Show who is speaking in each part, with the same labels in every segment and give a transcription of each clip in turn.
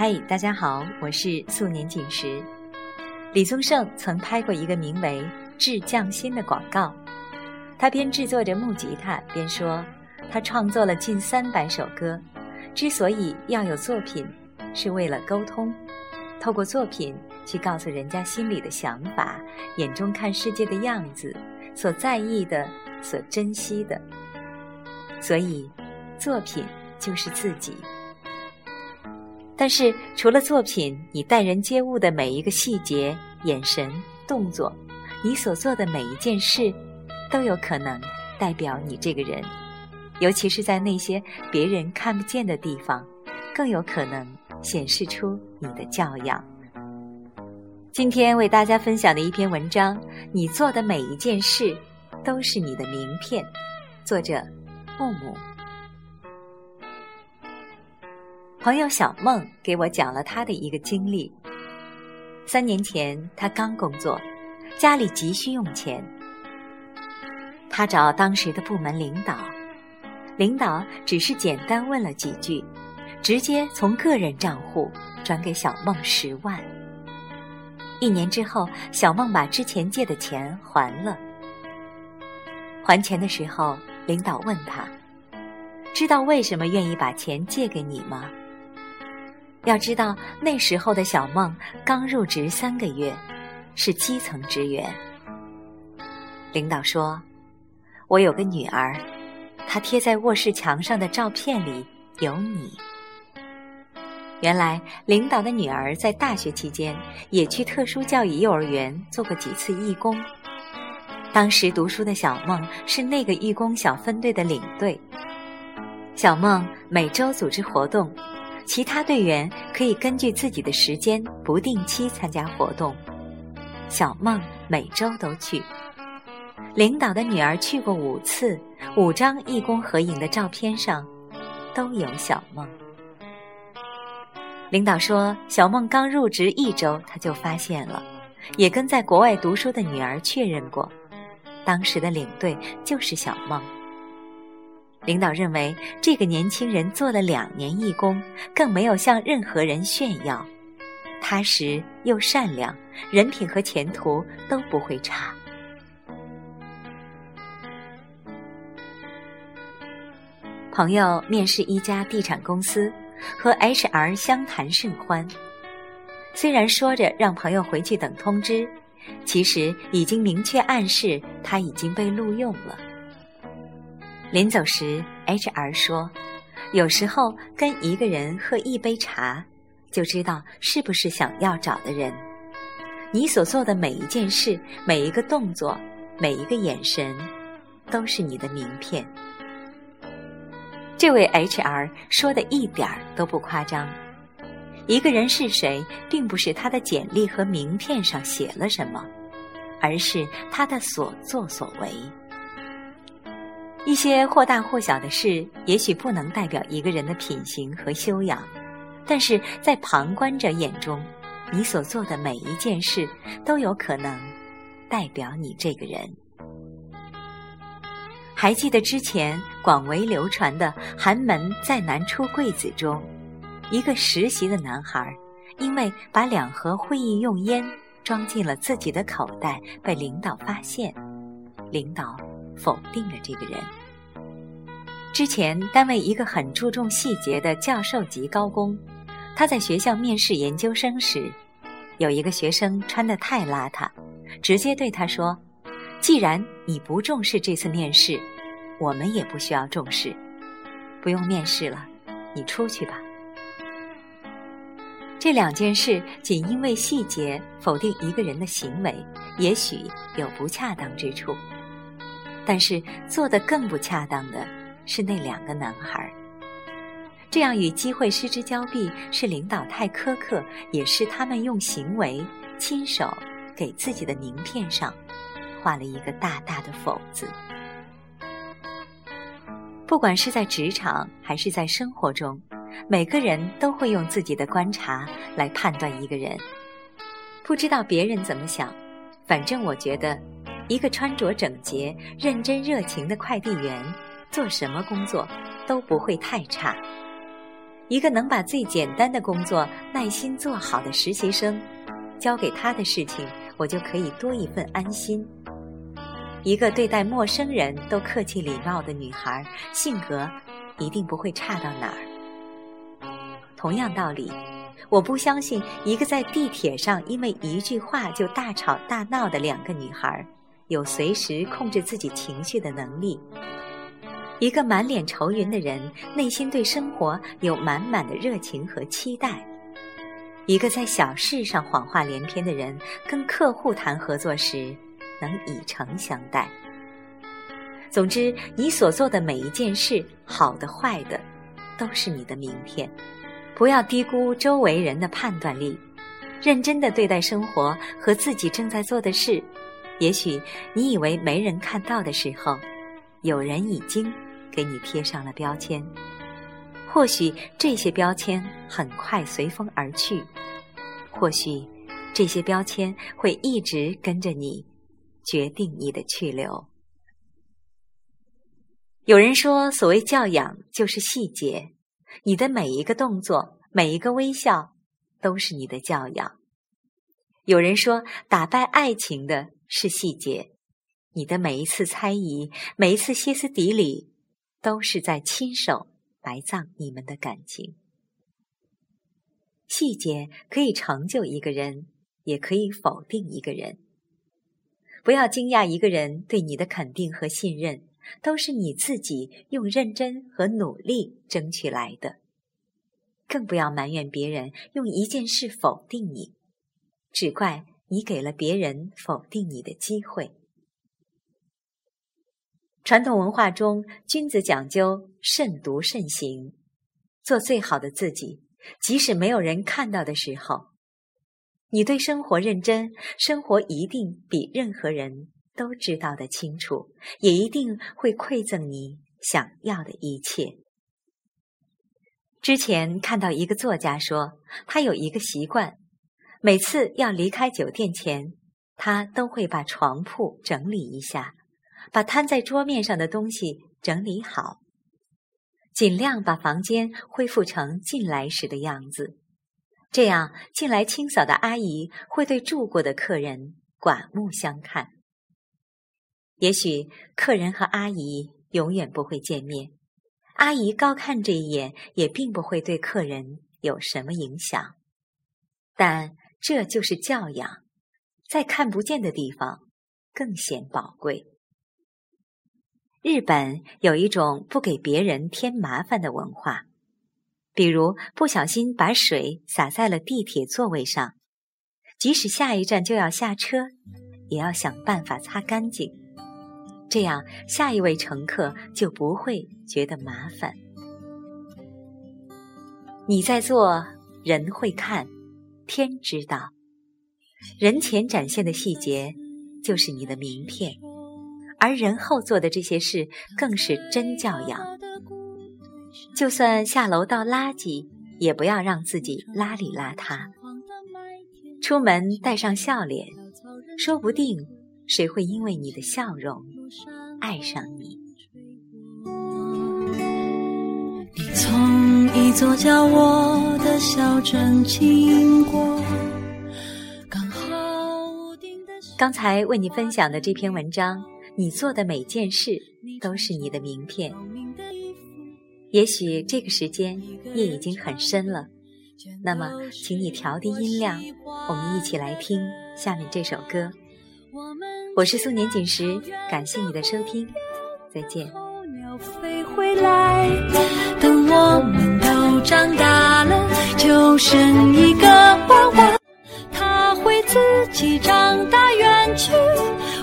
Speaker 1: 嗨，大家好，我是素年锦时。李宗盛曾拍过一个名为《致匠心》的广告，他边制作着木吉他边说，他创作了近三百首歌，之所以要有作品，是为了沟通，透过作品去告诉人家心里的想法、眼中看世界的样子、所在意的、所珍惜的。所以，作品就是自己。但是，除了作品，你待人接物的每一个细节、眼神、动作，你所做的每一件事，都有可能代表你这个人。尤其是在那些别人看不见的地方，更有可能显示出你的教养。今天为大家分享的一篇文章：你做的每一件事，都是你的名片。作者：木木。朋友小梦给我讲了他的一个经历。三年前，他刚工作，家里急需用钱。他找当时的部门领导，领导只是简单问了几句，直接从个人账户转给小梦十万。一年之后，小梦把之前借的钱还了。还钱的时候，领导问他：“知道为什么愿意把钱借给你吗？”要知道，那时候的小梦刚入职三个月，是基层职员。领导说：“我有个女儿，她贴在卧室墙上的照片里有你。”原来，领导的女儿在大学期间也去特殊教育幼儿园做过几次义工。当时读书的小梦是那个义工小分队的领队。小梦每周组织活动。其他队员可以根据自己的时间不定期参加活动，小梦每周都去。领导的女儿去过五次，五张义工合影的照片上都有小梦。领导说，小梦刚入职一周，他就发现了，也跟在国外读书的女儿确认过，当时的领队就是小梦。领导认为这个年轻人做了两年义工，更没有向任何人炫耀，踏实又善良，人品和前途都不会差。朋友面试一家地产公司，和 HR 相谈甚欢。虽然说着让朋友回去等通知，其实已经明确暗示他已经被录用了。临走时，HR 说：“有时候跟一个人喝一杯茶，就知道是不是想要找的人。你所做的每一件事、每一个动作、每一个眼神，都是你的名片。”这位 HR 说的一点儿都不夸张。一个人是谁，并不是他的简历和名片上写了什么，而是他的所作所为。一些或大或小的事，也许不能代表一个人的品行和修养，但是在旁观者眼中，你所做的每一件事都有可能代表你这个人。还记得之前广为流传的“寒门再难出贵子”中，一个实习的男孩，因为把两盒会议用烟装进了自己的口袋，被领导发现，领导。否定了这个人。之前单位一个很注重细节的教授级高工，他在学校面试研究生时，有一个学生穿得太邋遢，直接对他说：“既然你不重视这次面试，我们也不需要重视，不用面试了，你出去吧。”这两件事仅因为细节否定一个人的行为，也许有不恰当之处。但是做的更不恰当的是那两个男孩这样与机会失之交臂，是领导太苛刻，也是他们用行为亲手给自己的名片上画了一个大大的否字。不管是在职场还是在生活中，每个人都会用自己的观察来判断一个人。不知道别人怎么想，反正我觉得。一个穿着整洁、认真热情的快递员，做什么工作都不会太差。一个能把最简单的工作耐心做好的实习生，交给他的事情，我就可以多一份安心。一个对待陌生人都客气礼貌的女孩，性格一定不会差到哪儿。同样道理，我不相信一个在地铁上因为一句话就大吵大闹的两个女孩，有随时控制自己情绪的能力。一个满脸愁云的人，内心对生活有满满的热情和期待；一个在小事上谎话连篇的人，跟客户谈合作时能以诚相待。总之，你所做的每一件事，好的坏的，都是你的名片。不要低估周围人的判断力，认真的对待生活和自己正在做的事。也许你以为没人看到的时候，有人已经。给你贴上了标签，或许这些标签很快随风而去，或许这些标签会一直跟着你，决定你的去留。有人说，所谓教养就是细节，你的每一个动作、每一个微笑，都是你的教养。有人说，打败爱情的是细节，你的每一次猜疑，每一次歇斯底里。都是在亲手埋葬你们的感情。细节可以成就一个人，也可以否定一个人。不要惊讶一个人对你的肯定和信任，都是你自己用认真和努力争取来的。更不要埋怨别人用一件事否定你，只怪你给了别人否定你的机会。传统文化中，君子讲究慎独慎行，做最好的自己。即使没有人看到的时候，你对生活认真，生活一定比任何人都知道的清楚，也一定会馈赠你想要的一切。之前看到一个作家说，他有一个习惯，每次要离开酒店前，他都会把床铺整理一下。把摊在桌面上的东西整理好，尽量把房间恢复成进来时的样子。这样，进来清扫的阿姨会对住过的客人刮目相看。也许客人和阿姨永远不会见面，阿姨高看这一眼也并不会对客人有什么影响。但这就是教养，在看不见的地方更显宝贵。日本有一种不给别人添麻烦的文化，比如不小心把水洒在了地铁座位上，即使下一站就要下车，也要想办法擦干净，这样下一位乘客就不会觉得麻烦。你在做，人会看，天知道，人前展现的细节就是你的名片。而人后做的这些事更是真教养。就算下楼倒垃圾，也不要让自己邋里邋遢。出门带上笑脸，说不定谁会因为你的笑容爱上你。你从一座叫我的小镇经过，刚好刚才为你分享的这篇文章。你做的每件事都是你的名片。也许这个时间夜已经很深了，那么请你调低音量，我们一起来听下面这首歌。我是素年锦时，感谢你的收听，再见。等我们都长大了，就剩一个娃娃，他会自己长大远去。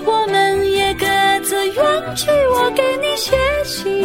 Speaker 1: 我们也
Speaker 2: 各自远去，我给你写信，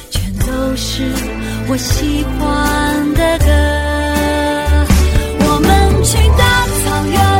Speaker 2: 都是我喜欢的歌。我们去大草原。